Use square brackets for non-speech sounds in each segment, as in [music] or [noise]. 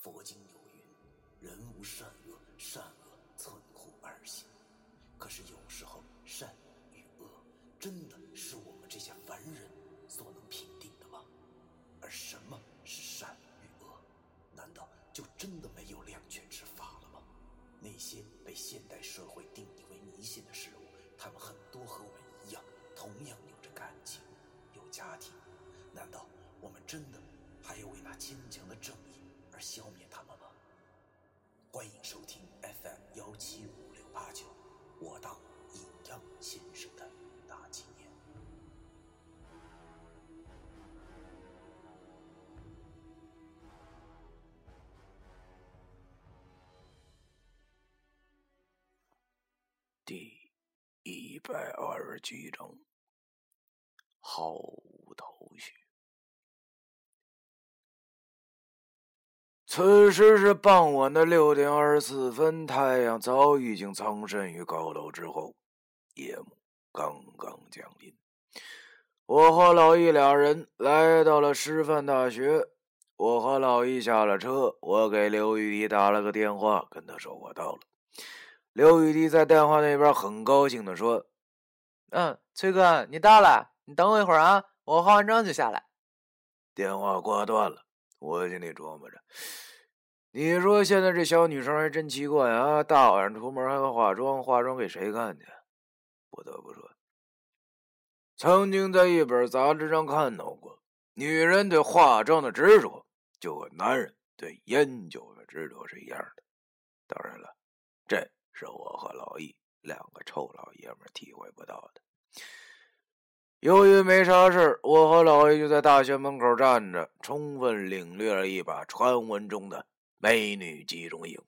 佛经有云：“人无善恶，善恶存乎二心。”可是有时候，善与恶真的是我们这些凡人所能评定的吗？而什么是善与恶？难道就真的没有两全之法了吗？那些被现代社会定义为迷信的事物，第一百二十七章，毫无头绪。此时是傍晚的六点二十四分，太阳早已经藏身于高楼之后，夜幕刚刚降临。我和老易两人来到了师范大学。我和老易下了车，我给刘玉迪打了个电话，跟他说我到了。刘雨迪在电话那边很高兴的说：“嗯，崔哥，你到了，你等我一会儿啊，我化完妆就下来。”电话挂断了。我心里琢磨着，你说现在这小女生还真奇怪啊！大晚上出门还要化妆，化妆给谁看去？不得不说，曾经在一本杂志上看到过，女人对化妆的执着，就和男人对烟酒的执着是一样的。当然了，这是我和老易两个臭老爷们体会不到的。由于没啥事我和老易就在大学门口站着，充分领略了一把传闻中的美女集中营，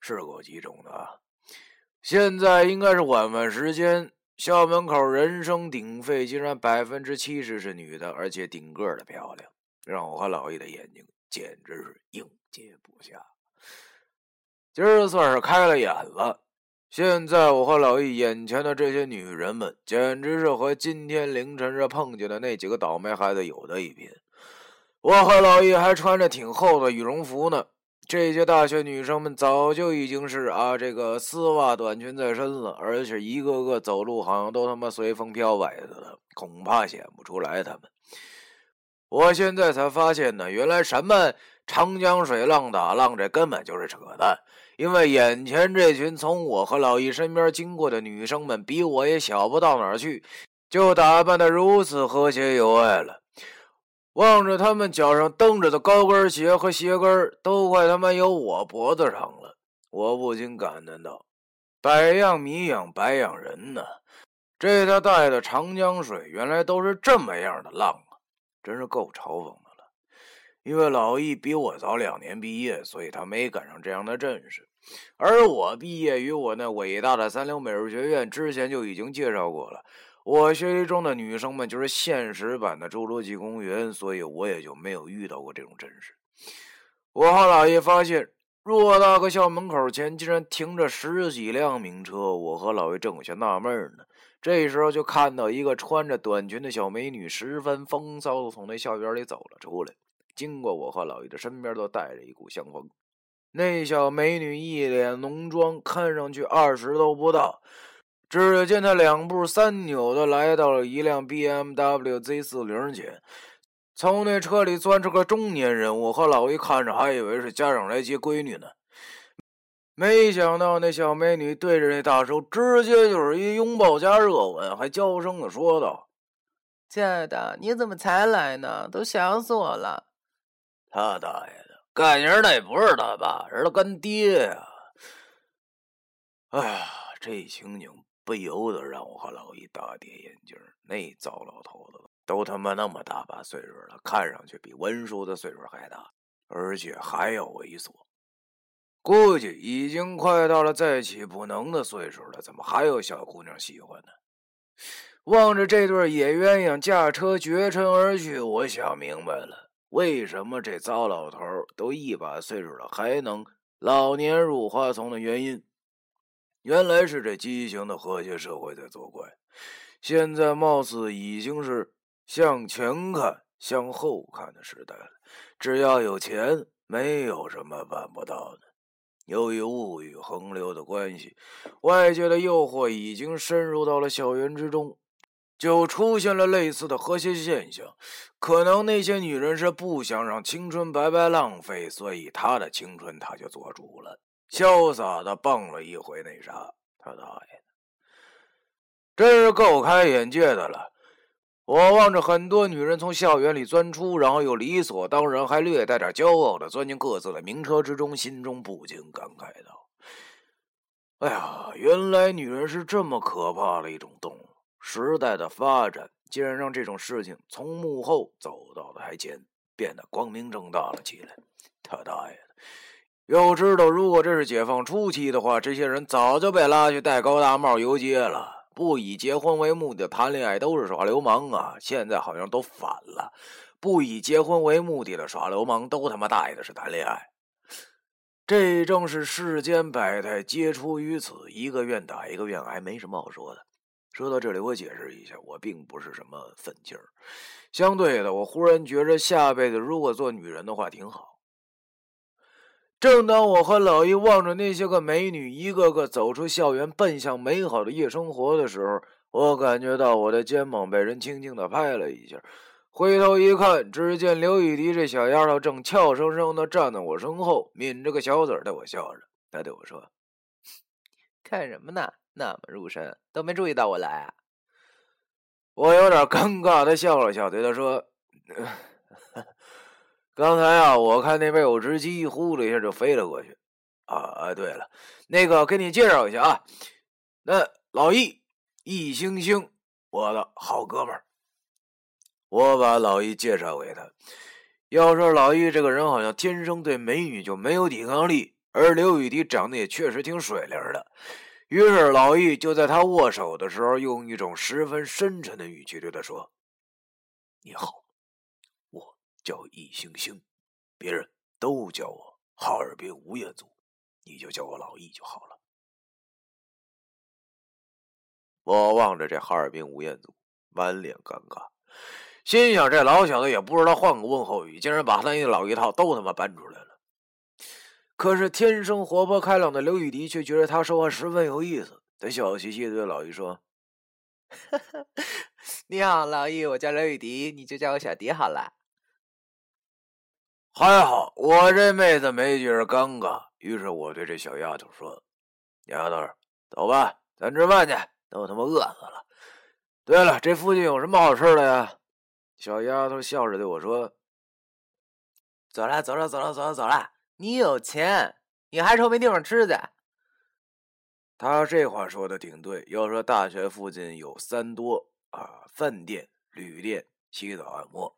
是够集中的啊！现在应该是晚饭时间，校门口人声鼎沸，竟然百分之七十是女的，而且顶个的漂亮，让我和老易的眼睛简直是应接不暇。今儿算是开了眼了。现在我和老易眼前的这些女人们，简直是和今天凌晨这碰见的那几个倒霉孩子有的一拼。我和老易还穿着挺厚的羽绒服呢，这些大学女生们早就已经是啊，这个丝袜短裙在身了，而且一个个走路好像都他妈随风飘摆似的，恐怕显不出来她们。我现在才发现呢，原来什么长江水浪打浪，这根本就是扯淡。因为眼前这群从我和老易身边经过的女生们，比我也小不到哪儿去，就打扮得如此和谐有爱了。望着他们脚上蹬着的高跟鞋和鞋跟都快他妈有我脖子上了，我不禁感叹道：“百样米养百样人呢，这他带的长江水原来都是这么样的浪啊，真是够嘲讽的。”因为老易比我早两年毕业，所以他没赶上这样的阵势。而我毕业于我那伟大的三流美术学院，之前就已经介绍过了。我学习中的女生们就是现实版的《侏罗纪公园》，所以我也就没有遇到过这种阵势。我和老易发现，偌大个校门口前竟然停着十几辆名车。我和老易正有些纳闷呢，这时候就看到一个穿着短裙的小美女，十分风骚的从那校园里走了出来。经过我和老易的身边，都带着一股香风。那小美女一脸浓妆，看上去二十都不到。只见她两步三扭的来到了一辆 BMW Z 四零前，从那车里钻出个中年人。我和老易看着，还以为是家长来接闺女呢。没想到那小美女对着那大叔，直接就是一拥抱加热吻，还娇声的说道：“亲爱的，你怎么才来呢？都想死我了。”他大爷的，干爷那不是他爸，是他干爹呀！哎呀，这情景不由得让我和老易大跌眼镜。那糟老头子都他妈那么大把岁数了，看上去比文叔的岁数还大，而且还要猥琐，估计已经快到了再起不能的岁数了。怎么还有小姑娘喜欢呢？望着这对野鸳鸯驾车绝尘而去，我想明白了。为什么这糟老头都一把岁数了还能老年入花丛的原因？原来是这畸形的和谐社会在作怪。现在貌似已经是向前看、向后看的时代了。只要有钱，没有什么办不到的。由于物欲横流的关系，外界的诱惑已经深入到了校园之中，就出现了类似的和谐现象。可能那些女人是不想让青春白白浪费，所以她的青春她就做主了，潇洒的蹦了一回那啥。他大爷的，真是够开眼界的了。我望着很多女人从校园里钻出，然后又理所当然，还略带点骄傲的钻进各自的名车之中，心中不禁感慨道：“哎呀，原来女人是这么可怕的一种动物！时代的发展竟然让这种事情从幕后走到台前，变得光明正大了起来。他大爷的！要知道，如果这是解放初期的话，这些人早就被拉去戴高大帽游街了。”不以结婚为目的谈恋爱都是耍流氓啊！现在好像都反了，不以结婚为目的的耍流氓都他妈大爷的是谈恋爱。这正是世间百态皆出于此，一个愿打一个愿挨，没什么好说的。说到这里，我解释一下，我并不是什么愤青儿。相对的，我忽然觉着下辈子如果做女人的话挺好。正当我和老易望着那些个美女一个个走出校园，奔向美好的夜生活的时候，我感觉到我的肩膀被人轻轻的拍了一下。回头一看，只见刘雨迪这小丫头正俏生生的站在我身后，抿着个小嘴对我笑着。她对我说：“看什么呢？那么入神，都没注意到我来啊？”我有点尴尬的笑了笑，对他说。[laughs] 刚才啊，我看那边有只鸡，呼的一下就飞了过去。啊，对了，那个给你介绍一下啊，那老易，易星星，我的好哥们儿。我把老易介绍给他。要说老易这个人，好像天生对美女就没有抵抗力，而刘雨迪长得也确实挺水灵的。于是老易就在他握手的时候，用一种十分深沉的语气对他说：“你好。”我叫易星星，别人都叫我哈尔滨吴彦祖，你就叫我老易就好了。我望着这哈尔滨吴彦祖，满脸尴尬，心想这老小子也不知道换个问候语，竟然把他那老一套都他妈搬出来了。可是天生活泼开朗的刘雨迪却觉得他说话十分有意思，他笑嘻嘻的对老易说：“ [laughs] 你好，老易，我叫刘雨迪，你就叫我小迪好了。”还好，我这妹子没觉着尴尬，于是我对这小丫头说：“丫头，走吧，咱吃饭去，都他妈饿死了。对了，这附近有什么好吃的呀？”小丫头笑着对我说：“走了，走了，走了，走了，走了。你有钱，你还愁没地方吃去？”他这话说的挺对。要说大学附近有三多啊，饭店、旅店、洗澡按摩。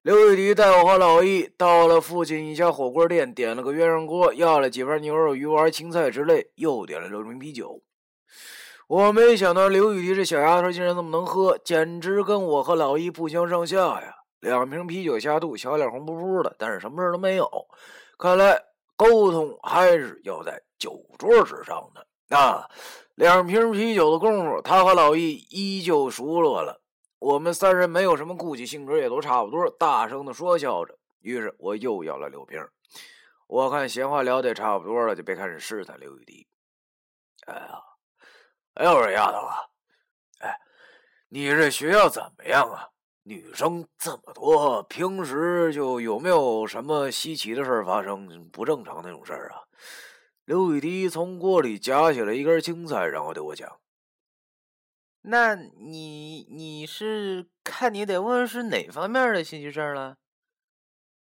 刘雨迪带我和老易到了附近一家火锅店，点了个鸳鸯锅，要了几盘牛肉、鱼丸、青菜之类，又点了六瓶啤酒。我没想到刘雨迪这小丫头竟然这么能喝，简直跟我和老易不相上下呀！两瓶啤酒下肚，小脸红扑扑的，但是什么事都没有。看来沟通还是要在酒桌之上的。啊，两瓶啤酒的功夫，他和老易依旧熟络了。我们三人没有什么顾忌，性格也都差不多，大声的说笑着。于是我又要了六瓶。我看闲话聊得差不多了，就别开始试探刘雨迪。哎呀，哎呦，这丫头啊，哎，你这学校怎么样啊？女生这么多，平时就有没有什么稀奇的事发生？不正常那种事儿啊？刘雨迪从锅里夹起了一根青菜，然后对我讲。那你你是看你得问是哪方面的稀奇事儿了？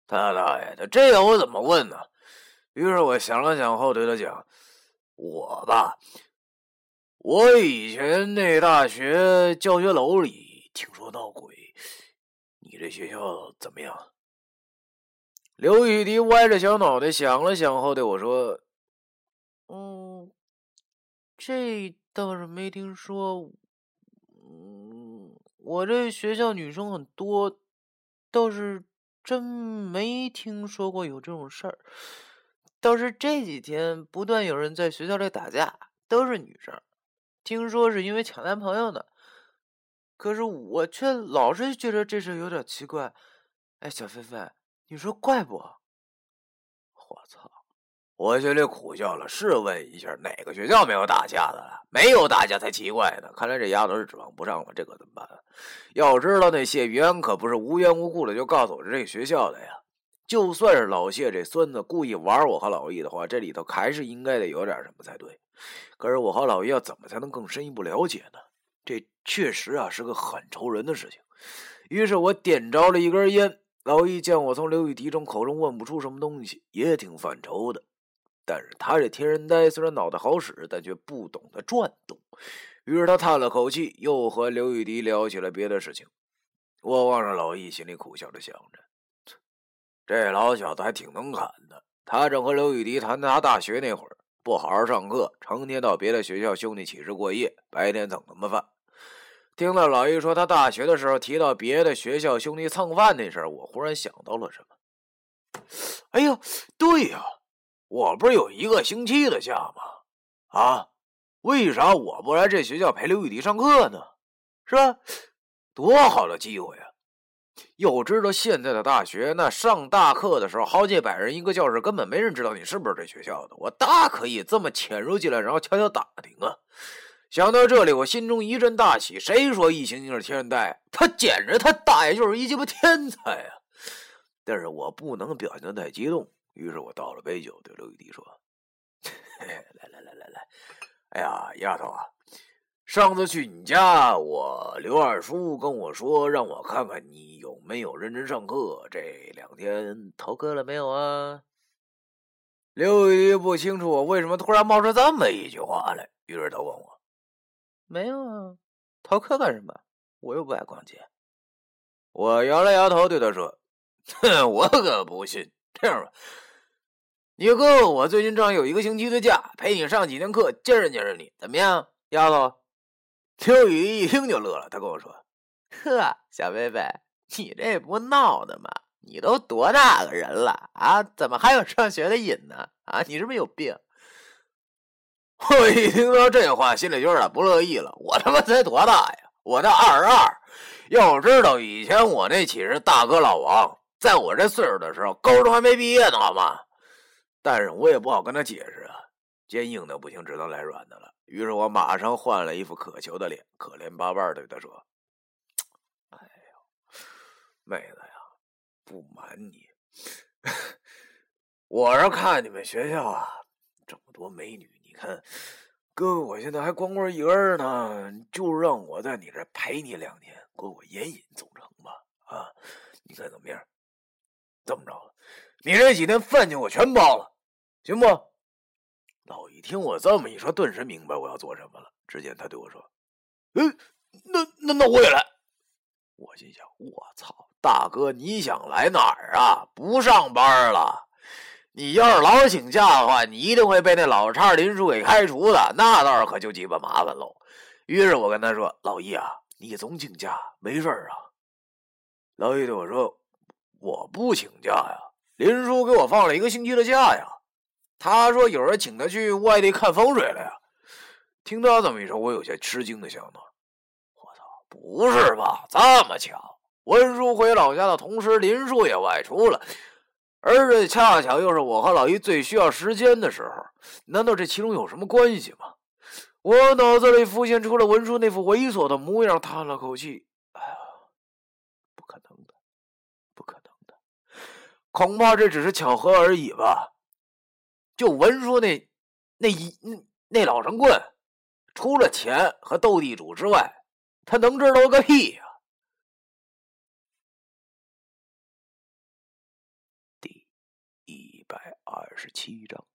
他大爷的，这个我怎么问呢？于是我想了想后，对他讲：“我吧，我以前那大学教学楼里听说闹鬼，这学校怎么样？”刘雨迪歪着小脑袋想了想后，对我说：“嗯，这倒是没听说。”嗯，我这学校女生很多，倒是真没听说过有这种事儿。倒是这几天不断有人在学校里打架，都是女生，听说是因为抢男朋友呢。可是我却老是觉得这事有点奇怪。哎，小菲菲，你说怪不？我操！我心里苦笑了。试问一下，哪个学校没有打架的？没有打架才奇怪呢。看来这丫头是指望不上了，这可怎么办？要知道，那谢云可不是无缘无故的就告诉我这个学校的呀。就算是老谢这孙子故意玩我和老易的话，这里头还是应该得有点什么才对。可是我和老易要怎么才能更深一步了解呢？这确实啊是个很愁人的事情。于是我点着了一根烟。老易见我从刘雨迪中口中问不出什么东西，也挺犯愁的。但是他这天人呆虽然脑袋好使，但却不懂得转动。于是他叹了口气，又和刘雨迪聊起了别的事情。我望着老易，心里苦笑着想着。这老小子还挺能侃的。他正和刘雨迪谈他大学那会儿，不好好上课，成天到别的学校兄弟寝室过夜，白天蹭他们饭。听到老易说他大学的时候提到别的学校兄弟蹭饭那事儿，我忽然想到了什么。哎呀，对呀，我不是有一个星期的假吗？啊，为啥我不来这学校陪刘雨迪上课呢？是吧？多好的机会呀！要知道现在的大学，那上大课的时候，好几百人一个教室，根本没人知道你是不是这学校的。我大可以这么潜入进来，然后悄悄打听啊。想到这里，我心中一阵大喜。谁说易星星是天人呆？他简直他大爷就是一鸡巴天才啊！但是我不能表现的太激动，于是我倒了杯酒，对刘雨迪说：“来来来来来，哎呀，丫头啊。”上次去你家，我刘二叔跟我说，让我看看你有没有认真上课。这两天逃课了没有啊？刘雨不清楚我为什么突然冒出这么一句话来，于是他问我：“没有啊，逃课干什么？我又不爱逛街。”我摇了摇头，对他说：“哼，我可不信。这样吧，你哥我最近正好有一个星期的假，陪你上几天课，见识见识你，怎么样，丫头？”秋雨一听就乐了，他跟我说：“呵，小贝贝，你这不闹的吗？你都多大个人了啊？怎么还有上学的瘾呢？啊，你是不是有病？” [laughs] 我一听到这话，心里有点不乐意了。我他妈才多大呀？我才二十二。要知道以前我那寝室大哥老王，在我这岁数的时候，高中还没毕业呢，好吗？但是我也不好跟他解释啊，坚硬的不行，只能来软的了。于是我马上换了一副渴求的脸，可怜巴巴的对他说：“哎呦，妹子呀，不瞒你，[laughs] 我是看你们学校啊这么多美女，你看哥哥我现在还光棍一根呢，就让我在你这陪你两天，过过眼瘾总成吧？啊，你看怎么样？这么着，你这几天饭钱我全包了，行不？”老一听我这么一说，顿时明白我要做什么了。只见他对我说：“嗯，那那那我也来。”我心想：“我操，大哥，你想来哪儿啊？不上班了？你要是老请假的话，你一定会被那老叉林叔给开除的。那倒是可就鸡巴麻烦喽。”于是我跟他说：“老易啊，你总请假没事啊？”老易对我说：“我不请假呀，林叔给我放了一个星期的假呀。”他说：“有人请他去外地看风水了呀。”听他这么一说，我有些吃惊的想到：“我操，不是吧？这么巧，文叔回老家的同时，林叔也外出了，而这恰巧又是我和老姨最需要时间的时候。难道这其中有什么关系吗？”我脑子里浮现出了文叔那副猥琐的模样，叹了口气：“哎呀，不可能的，不可能的，恐怕这只是巧合而已吧。”就文叔那那一那那老神棍，除了钱和斗地主之外，他能知道个屁呀！二十七章。